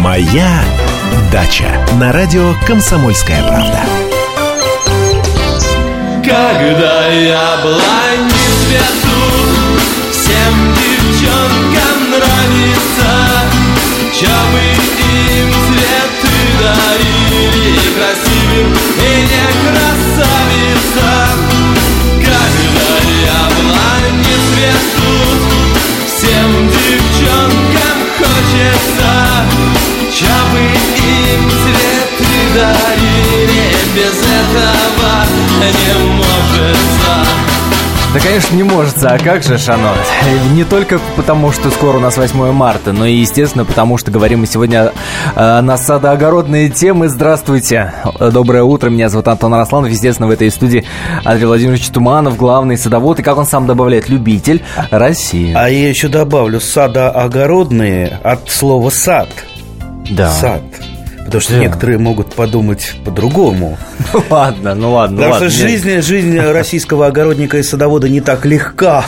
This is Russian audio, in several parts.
Моя дача на радио Комсомольская правда. Когда я не цвету, всем девчонкам нравится, Чабы им цветы дарили, красивым и не красавица. Когда я не цвету, всем девчонкам хочется, Чабы им цветы дарили, без этого не может Да, конечно, не может, а как же, Шано? Не только потому, что скоро у нас 8 марта, но и, естественно, потому что говорим мы сегодня э, на садоогородные темы. Здравствуйте, доброе утро, меня зовут Антон Росланов, естественно, в этой студии Андрей Владимирович Туманов, главный садовод, и, как он сам добавляет, любитель России. А я еще добавлю, садоогородные от слова «сад». Да. Сад. Потому что Да. некоторые могут подумать по-другому. Ну ладно, ну ладно, Потому ладно. что жизнь, жизнь российского огородника и садовода не так легка.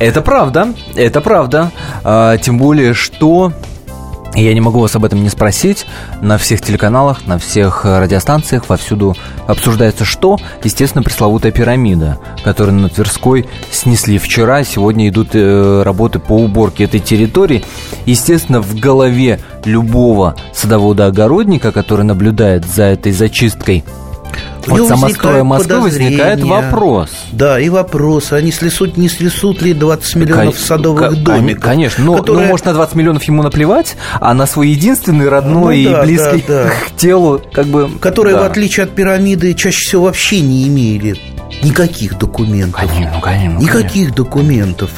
Это правда, это правда. А, тем более, что я не могу вас об этом не спросить. На всех телеканалах, на всех э, радиостанциях повсюду обсуждается что? Естественно, пресловутая пирамида, которую на Тверской снесли вчера. Сегодня идут э, работы по уборке этой территории. Естественно, в голове любого садовода-огородника, который наблюдает за этой зачисткой Самостроя возникает Москвы, возникает вопрос. Да, и вопрос, а не слесут, не слесут ли 20 миллионов садовых домиков? Конечно, но, которые- ну, может, на 20 миллионов ему наплевать, а на свой единственный, родной Ну да, и близкий да, да. к телу, как бы... которые, да. в отличие от пирамиды, чаще всего вообще не имели никаких документов. Конечно, ну, конечно, ну, Никаких документов.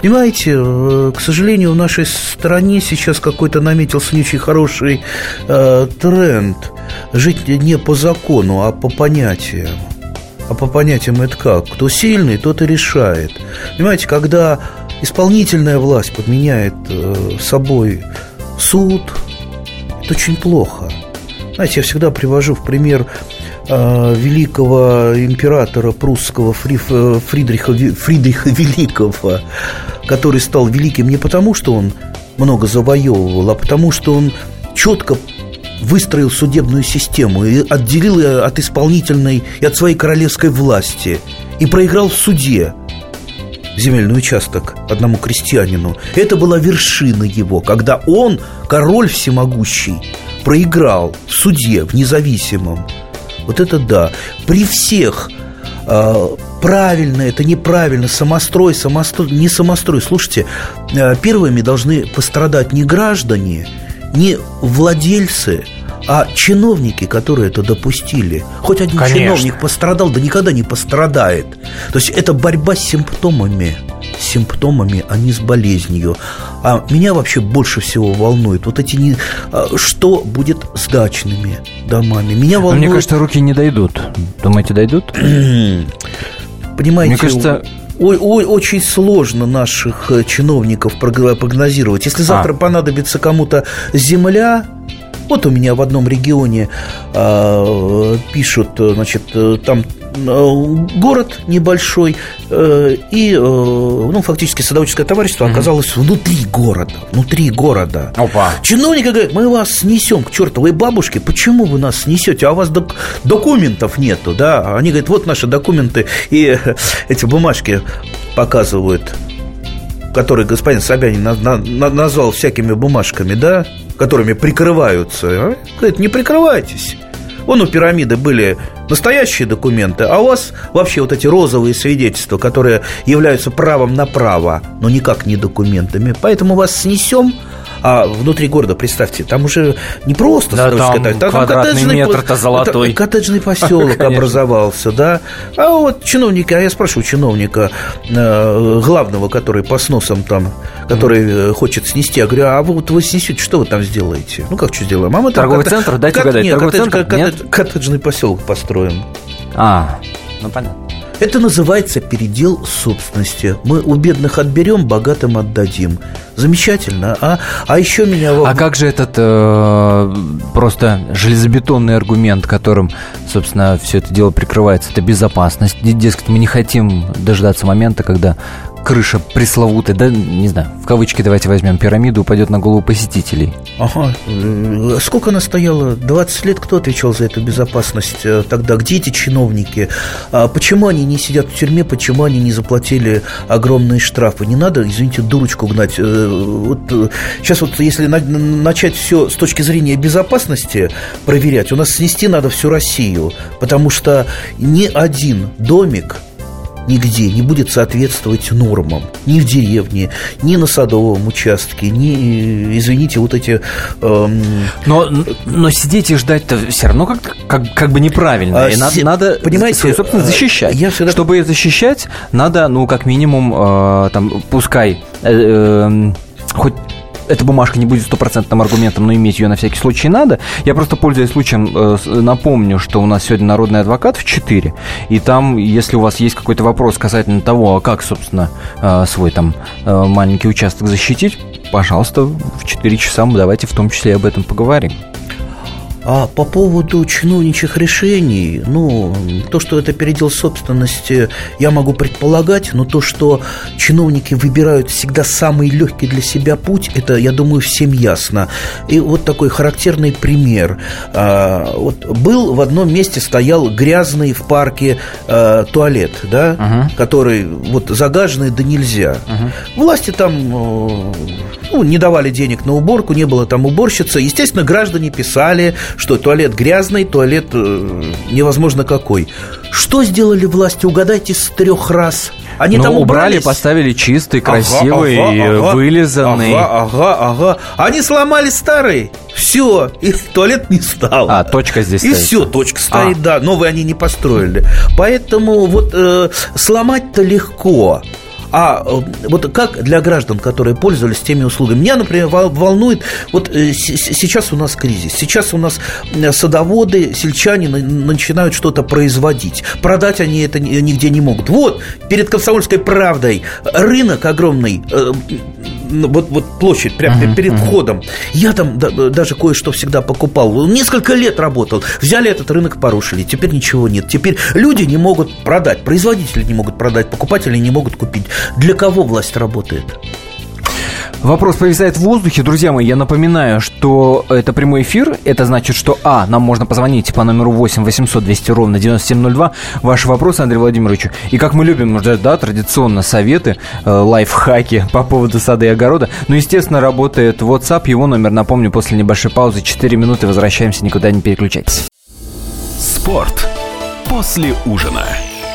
Понимаете, э, к сожалению, в нашей стране сейчас какой-то наметился не очень хороший э, тренд. Жить не по закону, а по понятиям. А по понятиям это как? Кто сильный, тот и решает. Понимаете, когда исполнительная власть подменяет э, собой суд, это очень плохо. Знаете, я всегда привожу в пример э, великого императора прусского Фри- э, Фридриха, Фридриха Великого, который стал великим не потому, что он много завоевывал, а потому, что он четко выстроил судебную систему и отделил ее от исполнительной и от своей королевской власти и проиграл в суде земельный участок одному крестьянину. Это была вершина его, когда он, король всемогущий, проиграл в суде, в независимом. Вот это да. При всех э, правильно это, неправильно, самострой, самострой, не самострой. Слушайте, э, первыми должны пострадать не граждане, не владельцы, а чиновники, которые это допустили. Хоть один Конечно. чиновник пострадал, да никогда не пострадает. То есть это борьба с симптомами. С симптомами, а не с болезнью. А меня вообще больше всего волнует вот эти не... а, Что будет с дачными домами? Меня Но волнует... Мне кажется, руки не дойдут. Думаете, дойдут? Понимаете, Мне кажется- ой, ой, очень сложно наших э, чиновников прог- прогнозировать. Если завтра А. понадобится кому-то земля, вот у меня в одном регионе э, пишут, значит, там э, город небольшой, э, и, э, ну, фактически садоводческое товарищество оказалось внутри города, внутри города. Опа. Чиновники говорят, мы вас снесем к чертовой бабушке. Почему вы нас снесете? А у вас док- документов нету, да? Они говорят, вот наши документы и эти бумажки показывают, которые господин Собянин на- на- назвал всякими бумажками, да? Которыми прикрываются. А? Говорит, не прикрывайтесь. Вон у пирамиды были настоящие документы, а у вас вообще вот эти розовые свидетельства, которые являются правом на право, но никак не документами. Поэтому вас снесем, а внутри города, представьте, там уже не просто Да, там тачка, квадратный коттеджный метр-то золотой. Коттеджный поселок образовался, да. А вот чиновники, а я спрашиваю чиновника э, главного, который по сносам там, который э, хочет снести, я говорю, а вот вы снесете, что вы там сделаете? Ну как что сделаем? А мы там Торговый центр? Дайте угадать, коттедж- коттедж- Нет? Коттеджный поселок построим. А, ну понятно. Это называется передел собственности. Мы у бедных отберем, богатым отдадим. Замечательно. А, а еще меня... А как же этот э, просто железобетонный аргумент, которым, собственно, все это дело прикрывается, это безопасность. Дескать, мы не хотим дождаться момента, когда крыша пресловутая, да, не знаю, в кавычки давайте возьмем, пирамиду упадет на голову посетителей. Ага. Э, Сколько она стояла? 20 лет кто отвечал за эту безопасность э, тогда? Где эти чиновники? А почему они не сидят в тюрьме? Почему они не заплатили огромные штрафы? Не надо, извините, дурочку гнать. Э, Вот сейчас вот если на- начать все с точки зрения безопасности проверять, у нас снести надо всю Россию, потому что ни один домик нигде не будет соответствовать нормам. Ни в деревне, ни на садовом участке, ни, извините, вот эти... эм, Но, но сидеть и ждать-то все равно как, как, как бы неправильно. А, и надо, надо понимаете, свою собственность э, защищать. я всегда- Чтобы ее защищать, надо, ну, как минимум, э, там, пускай э, э, хоть эта бумажка не будет стопроцентным аргументом, но иметь ее на всякий случай надо. Я просто, пользуясь случаем, э, напомню, что у нас сегодня народный адвокат в 4, и там, если у вас есть какой-то вопрос касательно того, а как, собственно, э, свой там э, маленький участок защитить, пожалуйста, в 4 часа мы давайте в том числе об этом поговорим. А по поводу чиновничьих решений, ну, то, что это передел собственности, я могу предполагать, но то, что чиновники выбирают всегда самый легкий для себя путь, это, я думаю, всем ясно. И вот такой характерный пример. А, вот был в одном месте стоял грязный в парке а, туалет, да, Ага. который вот загаженный да нельзя. Власти там э, ну, не давали денег на уборку, не было там уборщицы. Естественно, граждане писали, что туалет грязный, туалет э, невозможно какой. Что сделали власти? Угадайте с трех раз. Они Ну, там убрали, убрались. поставили чистый, Ага, красивый, ага, ага. вылизанный. Ага, ага, ага. Они сломали старый. Все, и туалет не стал. А, точка здесь И стоит. все, точка стоит, А. да. Новый они не построили. Поэтому вот э, сломать-то легко. А э, вот как для граждан, которые пользовались теми услугами? Меня, например, вол- волнует, вот э, сейчас у нас кризис, сейчас у нас э, садоводы, сельчане на- начинают что-то производить. Продать они это ни- нигде не могут. Вот, перед «Комсомольской правдой» рынок огромный, вот, вот площадь, прямо перед входом. Я там да- даже кое-что всегда покупал. Несколько лет работал. Взяли этот рынок, порушили. Теперь ничего нет. Теперь люди не могут продать, производители не могут продать, покупатели не могут купить. Для кого власть работает? Вопрос повисает в воздухе. Друзья мои, я напоминаю, что это прямой эфир. Это значит, что А, нам можно позвонить по номеру 8 800 200 ровно 9702. Ваши вопросы Андрею Владимировичу. И как мы любим, уже, да, традиционно советы, э, лайфхаки по поводу сада и огорода. Ну, естественно, работает WhatsApp. Его номер, напомню, после небольшой паузы 4 минуты. Возвращаемся, никуда не переключайтесь. Спорт после ужина.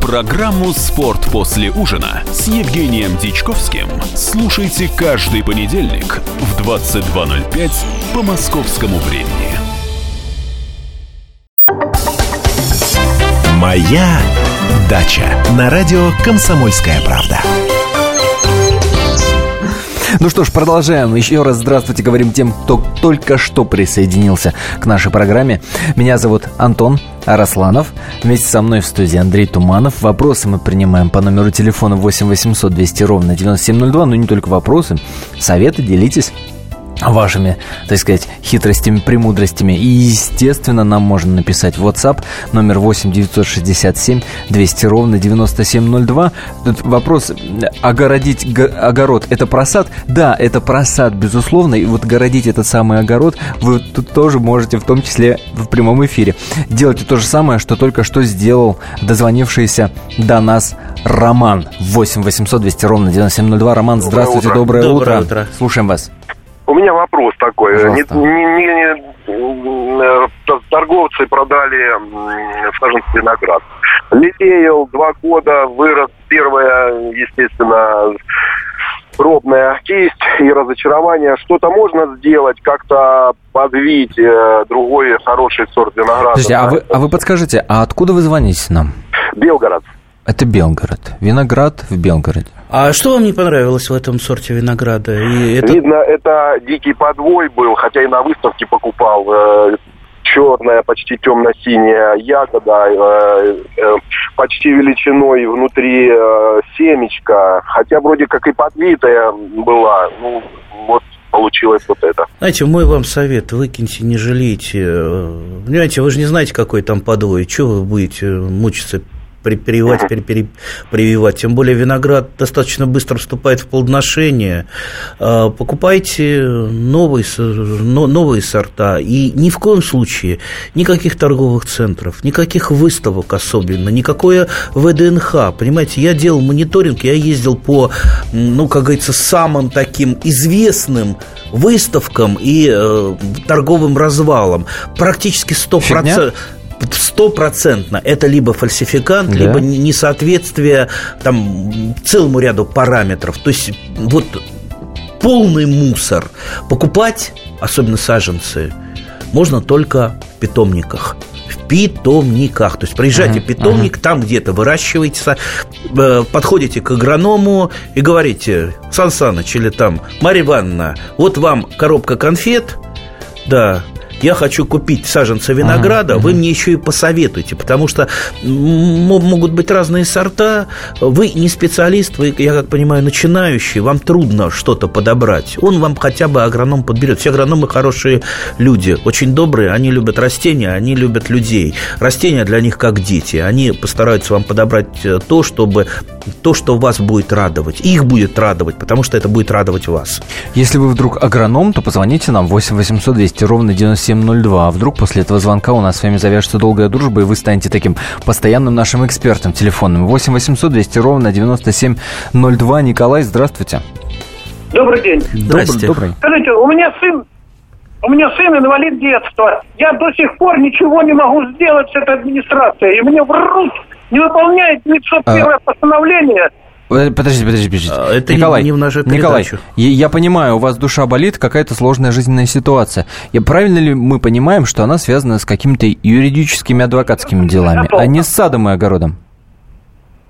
Программу «Спорт после ужина» с Евгением Дичковским слушайте каждый понедельник в 22.05 по московскому времени. Моя дача на радио «Комсомольская правда». Ну что ж, продолжаем. Еще раз здравствуйте говорим тем, кто только что присоединился к нашей программе. Меня зовут Антон Арасланов. Вместе со мной в студии Андрей Туманов. Вопросы мы принимаем по номеру телефона 8 800 200 ровно 9702. Но не только вопросы, советы, делитесь вашими, так сказать, хитростями, премудростями. И, естественно, нам можно написать в WhatsApp номер 8 967 200 ровно 9702. Тут вопрос, огородить огород – это просад? Да, это просад, безусловно. И вот городить этот самый огород вы тут тоже можете, в том числе в прямом эфире. Делайте то же самое, что только что сделал дозвонившийся до нас Роман. 8 800 200 ровно 9702. Роман, здравствуйте, утро. доброе, Доброе утро. утро. Слушаем вас. У меня вопрос такой. Пожалуйста. Не- не- не- э, торговцы продали саженцы виноград. Лелеял два года, вырос первая, естественно, пробная кисть и разочарование. Что-то можно сделать, как-то подвить э, другой хороший сорт винограда? Подождите, а вы, а вы подскажите, а откуда вы звоните нам? Белгород. Это Белгород. Виноград в Белгороде. А что вам не понравилось в этом сорте винограда? И это... Видно, это дикий подвой был, хотя и на выставке покупал. э, черная, почти темно-синяя ягода, э, э, почти величиной внутри э, семечка, хотя вроде как и подвитая была, ну, вот получилось вот это. Знаете, мой вам совет, выкиньте, не жалейте. Понимаете, вы же не знаете, какой там подвой. Чего вы будете мучиться прививать, пере, прививать. Тем более виноград достаточно быстро вступает в плодоношение. А, покупайте новые, новые сорта. И ни в коем случае никаких торговых центров, никаких выставок особенно, никакое ВДНХ. Понимаете, я делал мониторинг, я ездил по, ну, как говорится, самым таким известным выставкам и э, торговым развалам. Практически 100%. Фигня? Стопроцентно это либо фальсификант, да. либо несоответствие там целому ряду параметров. То есть вот полный мусор покупать, особенно саженцы, можно только в питомниках в питомниках. То есть приезжайте uh-huh, питомник, uh-huh. там где-то выращиваете, э, подходите к агроному и говорите, Сан Саныч или там, Марья Ивановна, вот вам коробка конфет, да, я хочу купить саженца винограда, ага, вы мне еще и посоветуйте, потому что могут быть разные сорта, вы не специалист, вы, я как понимаю, начинающий, вам трудно что-то подобрать. Он вам хотя бы агроном подберет. Все агрономы хорошие люди, очень добрые, они любят растения, они любят людей. Растения для них как дети, они постараются вам подобрать э, то, чтобы то, что вас будет радовать. Их будет радовать, потому что это будет радовать вас. Если вы вдруг агроном, то позвоните нам 8 800 200 ровно 9702. А вдруг после этого звонка у нас с вами завяжется долгая дружба, и вы станете таким постоянным нашим экспертом телефонным. 8 800 200 ровно 9702. Николай, здравствуйте. Добрый день. Здравствуйте. Добрый. Скажите, у меня сын у меня сын инвалид детства. Я до сих пор ничего не могу сделать с этой администрацией. И мне врут не выполняет 901 а... постановление. Подождите, подождите, подождите. А, это Николай, не в нашу Николай, я, я понимаю, у вас душа болит, какая-то сложная жизненная ситуация. Я, правильно ли мы понимаем, что она связана с какими-то юридическими адвокатскими делами, а не с садом и огородом?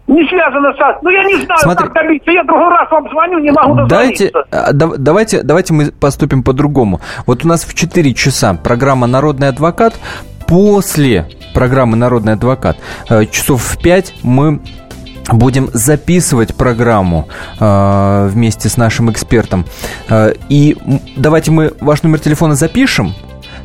Не связано с... Ну, я не знаю, Смотри, как добиться. Я другой раз вам звоню, не могу дозвониться. Дайте, а, давайте, давайте мы поступим по-другому. Вот у нас в 4 часа программа «Народный адвокат». После программы «Народный адвокат» э, часов в 5 мы будем записывать программу э, вместе с нашим экспертом. Э, и давайте мы ваш номер телефона запишем,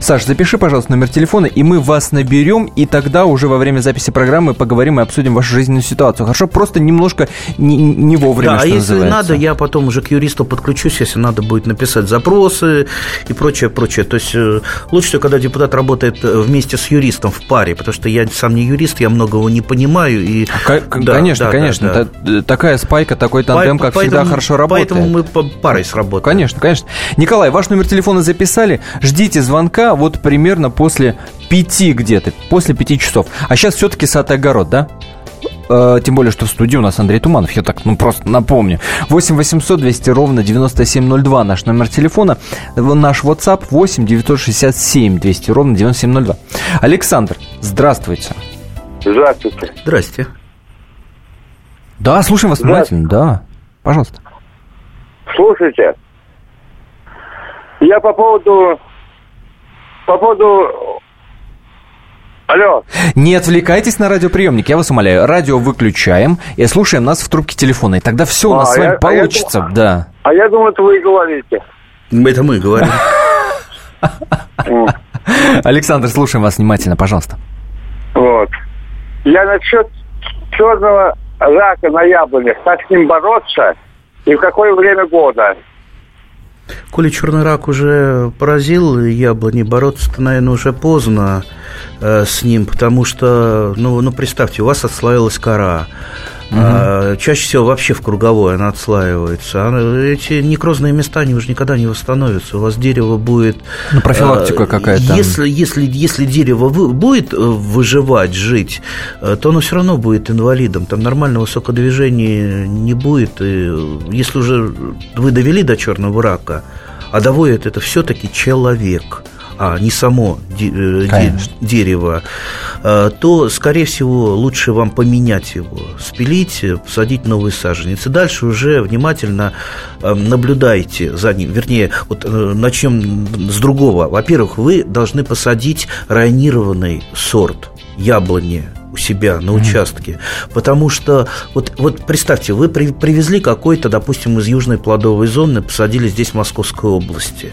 Саш, запиши, пожалуйста, номер телефона, и мы вас наберем, и тогда уже во время записи программы поговорим и обсудим вашу жизненную ситуацию. Хорошо? Просто немножко не, не вовремя, Да, а если называется. надо, я потом уже к юристу подключусь, если надо будет написать запросы и прочее, прочее. То есть э, лучше когда депутат работает э, вместе с юристом в паре, потому что я сам не юрист, я многого не понимаю. И... К- да, конечно, да, конечно. Да, да. Такая спайка, такой тандем, как поэтому, всегда, хорошо работает. Поэтому мы парой сработаем. Конечно, конечно. Николай, ваш номер телефона записали. Ждите звонка вот примерно после пяти где-то, после пяти часов. А сейчас все-таки сад и огород, да? Э, тем более, что в студии у нас Андрей Туманов. Я так, ну, просто напомню. 8 800 200 ровно 9702 наш номер телефона. Наш WhatsApp 8 967 200 ровно 9702. Александр, здравствуйте. Здравствуйте. Здрасте. Да, слушаем вас внимательно. Да, пожалуйста. Слушайте, я по поводу по поводу... Алло. Не отвлекайтесь на радиоприемник, я вас умоляю. Радио выключаем и слушаем нас в трубке телефона. И тогда все у нас а, с вами я, получится, а я, да. А я думаю, это вы и говорите. Это мы говорим. Александр, слушаем вас внимательно, пожалуйста. Вот. Я насчет черного рака на яблонях. Как с ним бороться и в какое время года? Коли черный рак уже поразил яблони, бороться-то, наверное, уже поздно э, с ним, потому что, ну, ну, представьте, у вас отслоилась кора, Угу. А, чаще всего вообще в круговой она отслаивается. А эти некрозные места, они уже никогда не восстановятся. У вас дерево будет... Ну, профилактика а, какая-то. Если, если, если дерево вы, будет э, выживать, жить, э, то оно все равно будет инвалидом. Там нормального сокодвижения не будет. И если уже вы довели до черного рака, а доводит это все-таки человек – а не само де- дерево, то, скорее всего, лучше вам поменять его, спилить, посадить новые саженцы. Дальше уже внимательно наблюдайте за ним. Вернее, вот начнем с другого. Во-первых, вы должны посадить районированный сорт яблони у себя на участке. Потому что, вот, вот представьте, вы при, привезли какой-то, допустим, из южной плодовой зоны, посадили здесь, в Московской области.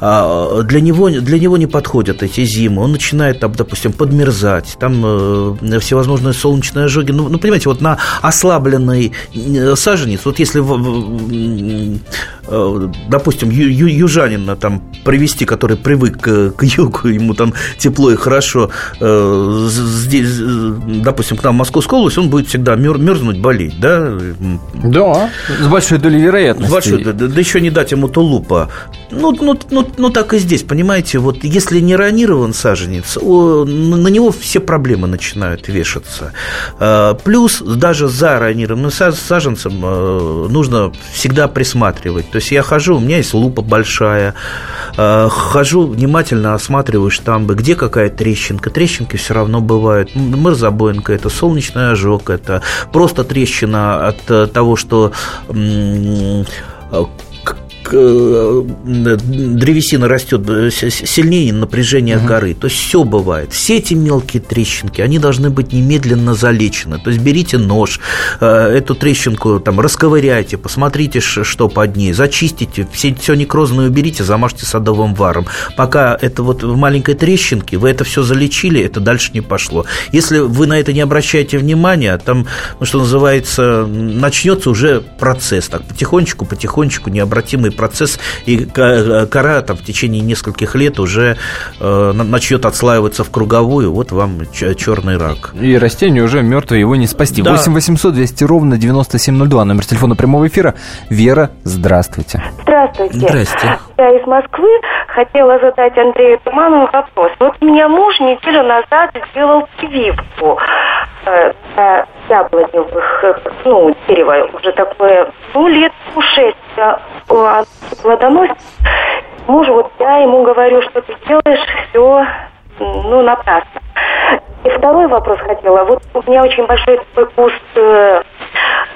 А, для, него, для него не подходят эти зимы. Он начинает, там, допустим, подмерзать. Там э, всевозможные солнечные ожоги. Ну, ну, понимаете, вот на ослабленный э, саженец, вот если, э, допустим, ю, ю, южанина там привести, который привык к, к югу, ему там тепло и хорошо, э, здесь допустим, к нам в Московскую область, он будет всегда мерзнуть, болеть, да? Да, с большой долей вероятности. большой, да, да еще не дать ему тулупа. Ну, ну, ну, ну, так и здесь, понимаете, вот если не ранирован саженец, на него все проблемы начинают вешаться. А, плюс даже за ранированным саженцем э, нужно всегда присматривать. То есть я хожу, у меня есть лупа большая, э, хожу, внимательно осматриваю штамбы, где какая трещинка. Трещинки все равно бывают. Мы забоинка, это солнечный ожог, это просто трещина от э, того, что древесина растет э, сильнее напряжения угу. горы. То есть все бывает. Все эти мелкие трещинки, они должны быть немедленно залечены. То есть берите нож, э, эту трещинку там расковыряйте, посмотрите, что под ней, зачистите, все, все некрозное уберите, замажьте садовым варом. Пока это вот в маленькой трещинке, вы это все залечили, это дальше не пошло. Если вы на это не обращаете внимания, там, ну, что называется, начнется уже процесс, так потихонечку, потихонечку, необратимый процесс, и кора там в течение нескольких лет уже э, начнет отслаиваться в круговую, вот вам черный рак. И растение уже мертвое, его не спасти. Да. 8 800 200 ровно 9702, номер телефона прямого эфира. Вера, здравствуйте. Здравствуйте. Здравствуйте. Я из Москвы хотела задать Андрею Туманову вопрос. Вот у меня муж неделю назад сделал прививку э, яблоневых, э, ну, дерево уже такое, ну, лет шесть а, плодоносит. Мужу, вот я ему говорю, что ты делаешь все, ну, напрасно. И второй вопрос хотела. Вот у меня очень большой такой куст, э,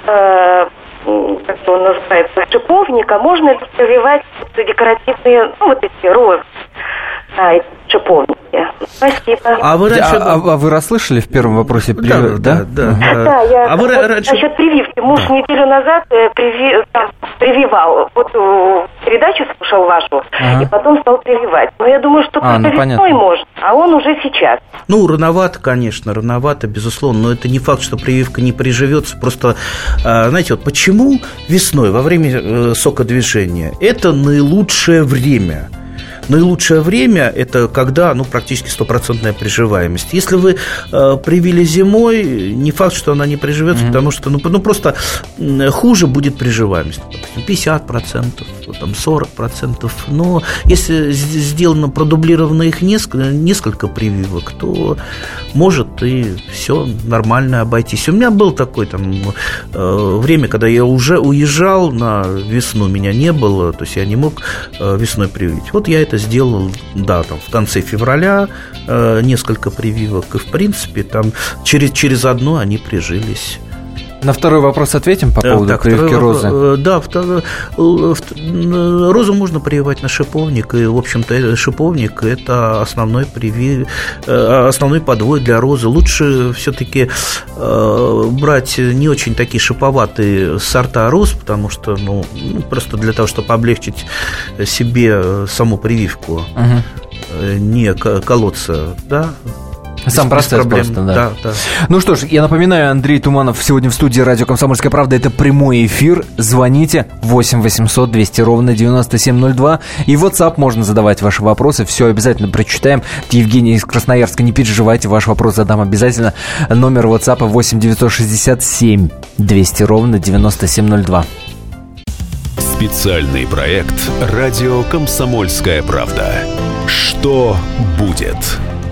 э, как он называется, шиповника. Можно ли прививать декоративные, ну, вот эти розы? А, эти шиповники. Спасибо. А вы раньше... А, а, а вы расслышали в первом вопросе прививку? Да, да, да. Да, да я а вы раньше... насчет прививки. Муж да. неделю назад э, приви... там, прививал. Вот э, передачу слушал вашу, ага. и потом стал прививать. Но я думаю, что а, ну, весной может, а он уже сейчас. Ну, рановато, конечно, рановато, безусловно, но это не факт, что прививка не приживется. Просто, знаете, вот почему весной, во время э, сокодвижения, это наилучшее время – наилучшее время – это когда ну, практически стопроцентная приживаемость. Если вы э, привили зимой, не факт, что она не приживется, mm-hmm. потому что ну, ну, просто хуже будет приживаемость. Допустим, 50%, там 40%. Но если сделано, продублировано их несколько, несколько прививок, то может и все нормально обойтись. У меня был такой там э, время, когда я уже уезжал на весну, меня не было, то есть я не мог э, весной привить. Вот я это сделал, да, там в конце февраля э, несколько прививок, и в принципе там через, через одно они прижились. На второй вопрос ответим по э, поводу так, прививки розы. Э, да, второй, розу можно прививать на шиповник, и, в общем-то, шиповник – это основной, приви, основной подвой для розы. Лучше все-таки брать не очень такие шиповатые сорта роз, потому что, ну, ну просто для того, чтобы облегчить себе саму прививку, угу. не колоться, да, сам процесс проблем. просто, да. да, да. Ну что ж, я напоминаю, Андрей Туманов сегодня в студии радио «Комсомольская правда». Это прямой эфир. Звоните 8 800 200 ровно 9702. И в WhatsApp можно задавать ваши вопросы. Все обязательно прочитаем. Евгений из Красноярска, не переживайте, ваш вопрос задам обязательно. Номер WhatsApp 8 967 200 ровно 9702. Специальный проект «Радио Комсомольская правда». Что будет?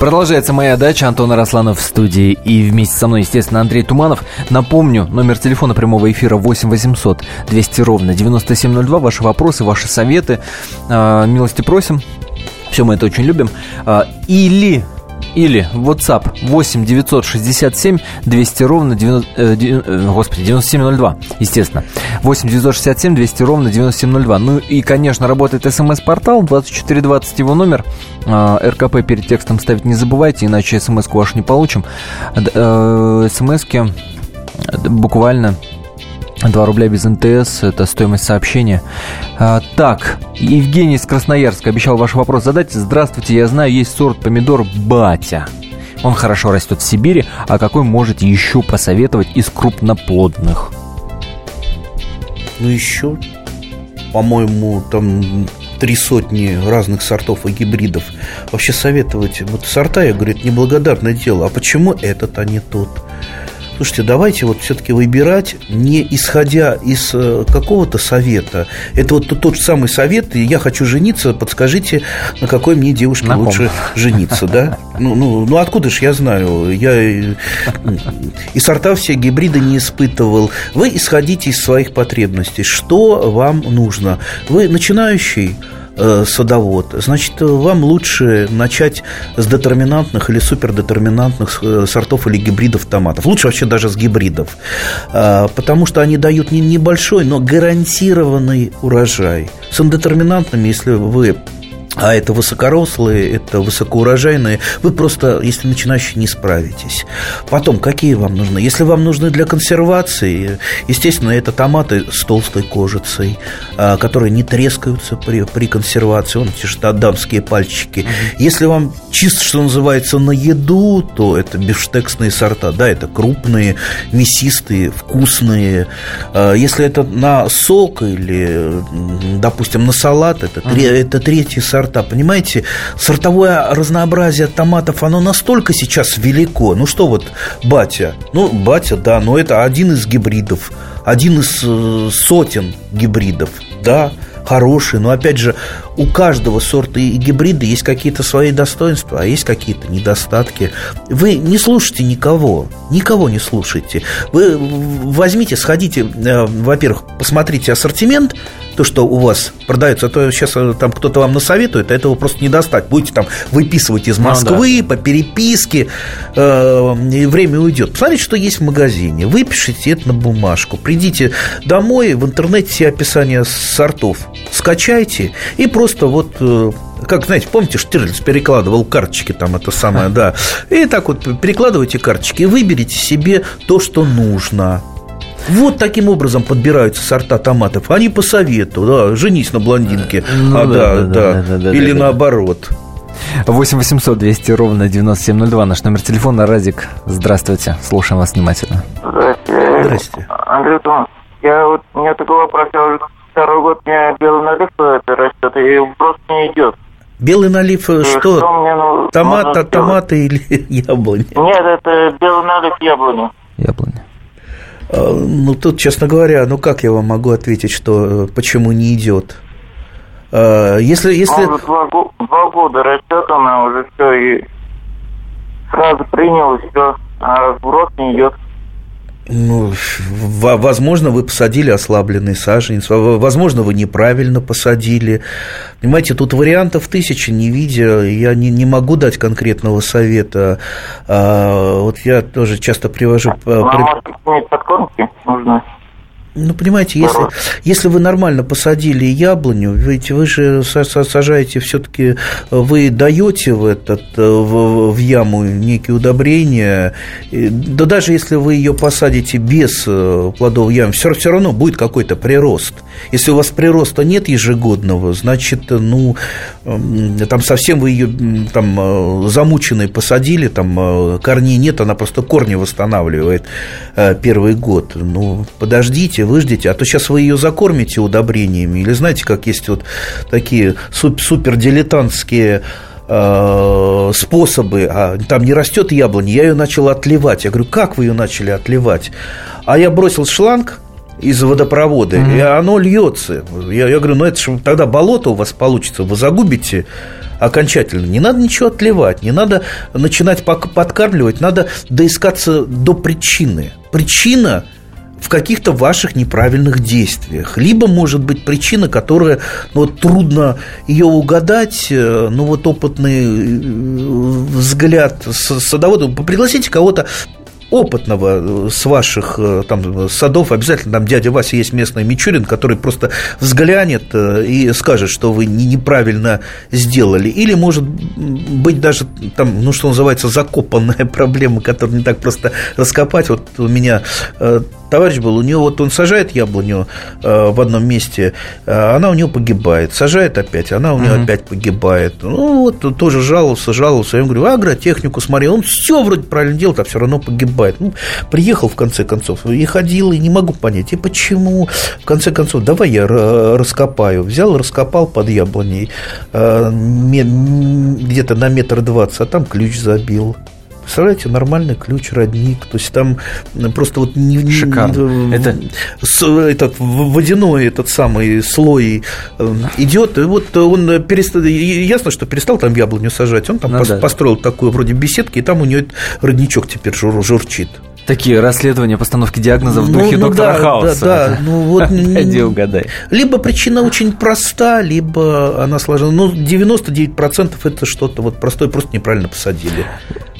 Продолжается моя дача. Антон Арасланов в студии. И вместе со мной, естественно, Андрей Туманов. Напомню, номер телефона прямого эфира 8 800 200 ровно 9702. Ваши вопросы, ваши советы. А, милости просим. Все мы это очень любим. А, или WhatsApp 8 967 200 ровно 90, э, э, господи, 9702, естественно. 8 967 200 ровно 9702. Ну и, конечно, работает смс-портал 2420 его номер. Э, РКП перед текстом ставить не забывайте, иначе смс-ку вашу не получим. Э, смс-ки буквально 2 рубля без НТС, это стоимость сообщения. А, так, Евгений из Красноярска обещал ваш вопрос задать. Здравствуйте, я знаю, есть сорт помидор Батя. Он хорошо растет в Сибири, а какой можете еще посоветовать из крупноплодных? Ну, еще, по-моему, там три сотни разных сортов и гибридов. Вообще советовать вот сорта, я говорю, это неблагодарное дело. А почему этот, а не тот? Слушайте, давайте вот все-таки выбирать не исходя из э, какого-то совета. Это вот тот, же самый совет, я хочу жениться, подскажите, на какой мне девушке на лучше жениться, да? Ну, ну, ну откуда же я знаю? Я и сорта все гибриды не испытывал. Вы исходите из своих потребностей. Что вам нужно? Вы начинающий Э, садовод, значит, вам лучше начать с детерминантных или супердетерминантных э, сортов или гибридов томатов. Лучше вообще даже с гибридов, а, потому что они дают не небольшой, но гарантированный урожай. С индетерминантными, если вы а это высокорослые, это высокоурожайные, вы просто, если начинающие, не справитесь. Потом, какие вам нужны? Если вам нужны для консервации, естественно, это томаты с толстой кожицей, а, которые не трескаются при, при консервации, он те же дамские пальчики. Если вам чисто, что называется, на еду, то это бифштексные сорта, да, это крупные, мясистые, вкусные. А, если это на сок или, допустим, на салат, это, это третий сорт сорта. Понимаете, сортовое разнообразие томатов, оно настолько сейчас велико. Ну что вот, батя, ну, батя, да, но это один из гибридов, один из э, сотен гибридов, да, хороший, но опять же у каждого сорта и гибрида есть какие-то свои достоинства, а есть какие-то недостатки. Вы не слушайте никого, никого не слушайте. Вы возьмите, сходите, э, во-первых, посмотрите ассортимент, то, что у вас продается, а то сейчас э, там кто-то вам насоветует, а этого просто не достать. Будете там выписывать из Москвы ну, да. по переписке, э, и время уйдет. Посмотрите, что есть в магазине. Выпишите это на бумажку. Придите домой, в интернете все описания сортов скачайте и просто вот э, как, знаете, помните, Штирлиц перекладывал карточки, там это самое, да. И так вот перекладывайте карточки и выберите себе то, что нужно. Вот таким образом подбираются сорта томатов. Они по совету, да, женись на блондинке, ну, а, да, да, да, да, да или да, наоборот. 8 800 200 ровно 9702, наш номер телефона. Радик, здравствуйте, слушаем вас внимательно. Здравствуйте. Здравствуйте. Андрей Туман, я вот, у меня такой вопрос, я уже второй год у меня белый налив это растет, и просто не идет. Белый налив что? что мне, ну, Томат, томаты или яблони? Нет, это белый налив яблони. Яблони. А, ну, тут, честно говоря, ну как я вам могу ответить, что почему не идет? А, если, если... Он два, два года она уже все и сразу принял, все, а в рост не идет. Ну, возможно, вы посадили ослабленный саженец, возможно, вы неправильно посадили. Понимаете, тут вариантов тысячи, не видя, я не, не могу дать конкретного совета. А, вот я тоже часто привожу... А, может, подкормки нужно? Ну, понимаете, если, если вы нормально посадили яблоню, ведь вы же сажаете все-таки, вы даете в, этот, в, в яму некие удобрения, да даже если вы ее посадите без э, плодов ямы, все, все равно будет какой-то прирост. Если у вас прироста нет ежегодного, значит, ну, там совсем вы ее там э, замученной посадили, там э, корней нет, она просто корни восстанавливает первый год. Ну, подождите, выждите, выждите, а то сейчас вы ее закормите удобрениями. Или знаете, как есть вот такие супер дилетантские э, способы, а там не растет яблоня, я ее начал отливать. Я говорю, как вы ее начали отливать? А я бросил шланг, из водопровода, mm-hmm. и оно льется. Я, я говорю, ну это же тогда болото у вас получится, вы загубите окончательно. Не надо ничего отливать, не надо начинать подкармливать, надо доискаться до причины. Причина в каких-то ваших неправильных действиях. Либо, может быть, причина, которая ну, вот, трудно ее угадать, э, ну вот опытный э, взгляд садовода. Пригласите кого-то опытного э, с ваших э, там, садов, обязательно там дядя Вася есть местный Мичурин, который просто взглянет э, и скажет, что вы неправильно сделали. Или, может быть, даже там, ну, что называется, закопанная проблема, которую не так просто раскопать. Вот у меня товарищ был, у него вот он сажает яблоню э, в одном месте, э, она у него погибает, сажает опять, она у него угу. опять погибает. Ну, вот тоже жаловался, жаловался. Я ему говорю, агротехнику смотри, он все вроде правильно делает, а все равно погибает. Ну, приехал в конце концов и ходил, и не могу понять, и почему. В конце концов, давай я раскопаю. Взял, раскопал под яблоней э, где-то на метр двадцать, а там ключ забил. Представляете, нормальный ключ, родник. То есть там просто вот не, Шикарно. Не, это... С, этот водяной этот самый слой э, идет. И вот он перестал, ясно, что перестал там яблоню сажать. Он там ну, пос, да. построил такую вроде беседки, и там у него родничок теперь жур, журчит. Такие расследования, постановки диагнозов в духе ну, ну, доктора да, Хауса. Да, да, ну вот... Пойди угадай. Либо причина очень проста, либо она сложна. Ну, 99% это что-то вот простое, просто неправильно посадили.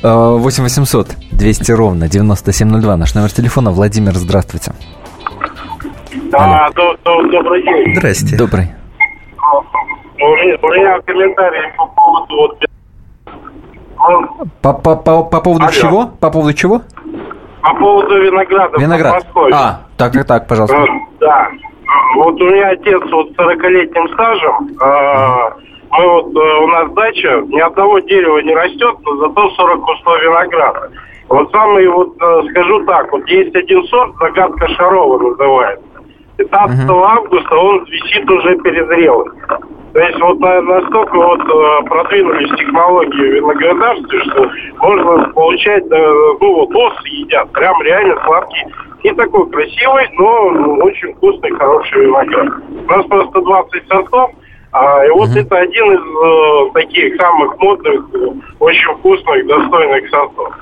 8 800 200 ровно 9702. Наш номер телефона. Владимир, здравствуйте. Да, до, до, добрый день. Здрасте. Добрый. У меня комментарий по поводу вот... По, по, по, по поводу Алло. чего? По поводу чего? По поводу винограда. Виноград. А, так, так, так, пожалуйста. Э, да. Вот у меня отец вот 40-летним стажем. Э, мы вот, э, у нас дача, ни одного дерева не растет, но зато 40 кустов винограда. Вот самый, вот э, скажу так, вот есть один сорт, загадка Шарова называется. 15 uh-huh. августа он висит уже перезрелый. То есть вот настолько вот э, продвинулись технологии в виноградарстве, что можно получать, ну вот осы едят, прям реально сладкий. Не такой красивый, но очень вкусный, хороший виноград. У нас просто 20 сортов, а, и вот mm-hmm. это один из э, таких самых модных, очень вкусных, достойных сортов.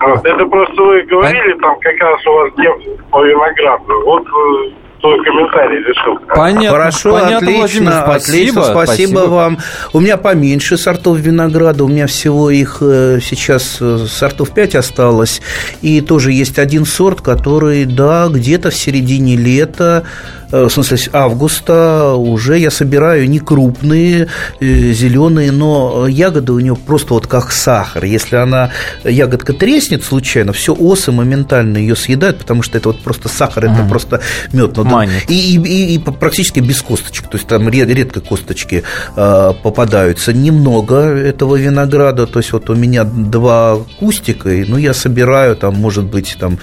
Вот. Это просто вы говорили, там как раз у вас тем по винограду. Вот э, твой комментарий решил. Понятно. Хорошо, Понятно, отлично, Владимир, спасибо, отлично, спасибо, спасибо вам. У меня поменьше сортов винограда, у меня всего их э, сейчас э, сортов 5 осталось, и тоже есть один сорт, который, да, где-то в середине лета Э, в смысле августа уже я собираю не крупные, э, зеленые, но ягоды у нее просто вот как сахар. Если она, ягодка треснет случайно, все осы моментально ее съедают, потому что это вот просто сахар, это mm. просто мед. Ну, и, и, и практически без косточек, то есть там редко косточки э, попадаются. Немного этого винограда, то есть вот у меня два кустика, и, ну, я собираю там, может быть, там,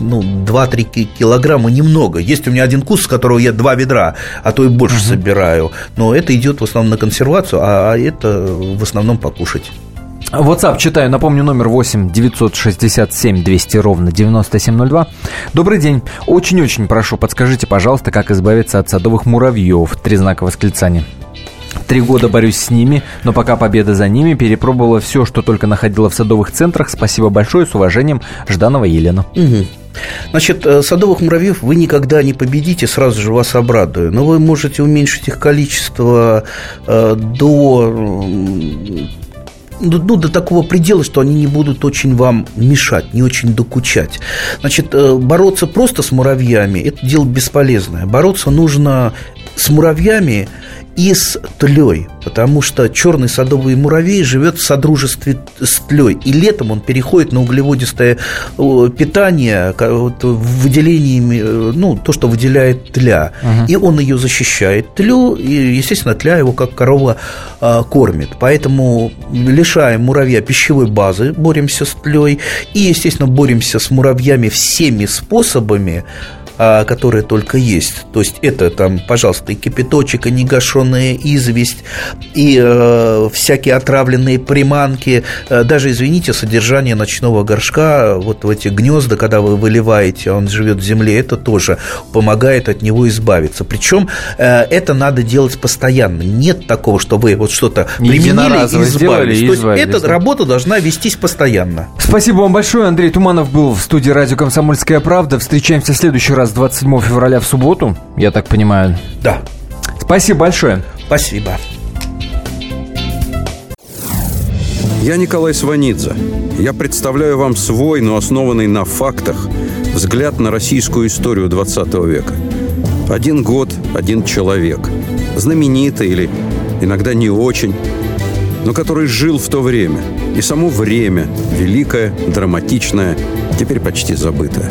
ну, 2-3 килограмма, немного. Есть у меня один куст, которого я два ведра, а то и больше угу. собираю. Но это идет в основном на консервацию, а, а это в основном покушать. WhatsApp читаю, напомню, номер 8 967 200 ровно 9702. Добрый день. Очень-очень прошу, подскажите, пожалуйста, как избавиться от садовых муравьев. Три знака восклицания. Три года борюсь с ними, но пока победа за ними, перепробовала все, что только находила в садовых центрах. Спасибо большое, с уважением, Жданова Елена. Угу. Значит, э, садовых муравьев вы никогда не победите, сразу же вас обрадую. Но вы можете уменьшить их количество э, до ну, до такого предела, что они не будут очень вам мешать, не очень докучать. Значит, э, бороться просто с муравьями – это дело бесполезное. Бороться нужно с муравьями и с тлей, потому что черный садовый муравей живет в содружестве с тлей, и летом он переходит на углеводистое питание выделениями, э, ну, то, что выделяет тля, угу. и он ее защищает тлю, и, естественно, тля его как корова а, кормит, поэтому лишаем муравья пищевой базы, боремся с тлей, и, естественно, боремся с муравьями всеми способами, а, которые только есть. То есть это там, пожалуйста, и кипяточек, и негашенная известь, и э, всякие отравленные приманки, э, даже, извините, содержание ночного горшка вот в эти гнезда, когда вы выливаете, он живет в земле, это тоже помогает от него избавиться. Причем э, это надо делать постоянно. Нет такого, что вы вот что-то применили и избавились. То есть эта да? работа должна вестись постоянно. Спасибо вам большое. Андрей Туманов был в студии радио «Комсомольская правда». Встречаемся в следующий раз 27 февраля в субботу, я так понимаю. Да. Спасибо большое. Спасибо. Я Николай Сванидзе. Я представляю вам свой, но основанный на фактах, взгляд на российскую историю 20 века. Один год, один человек. Знаменитый или иногда не очень, но который жил в то время. И само время, великое, драматичное, теперь почти забытое.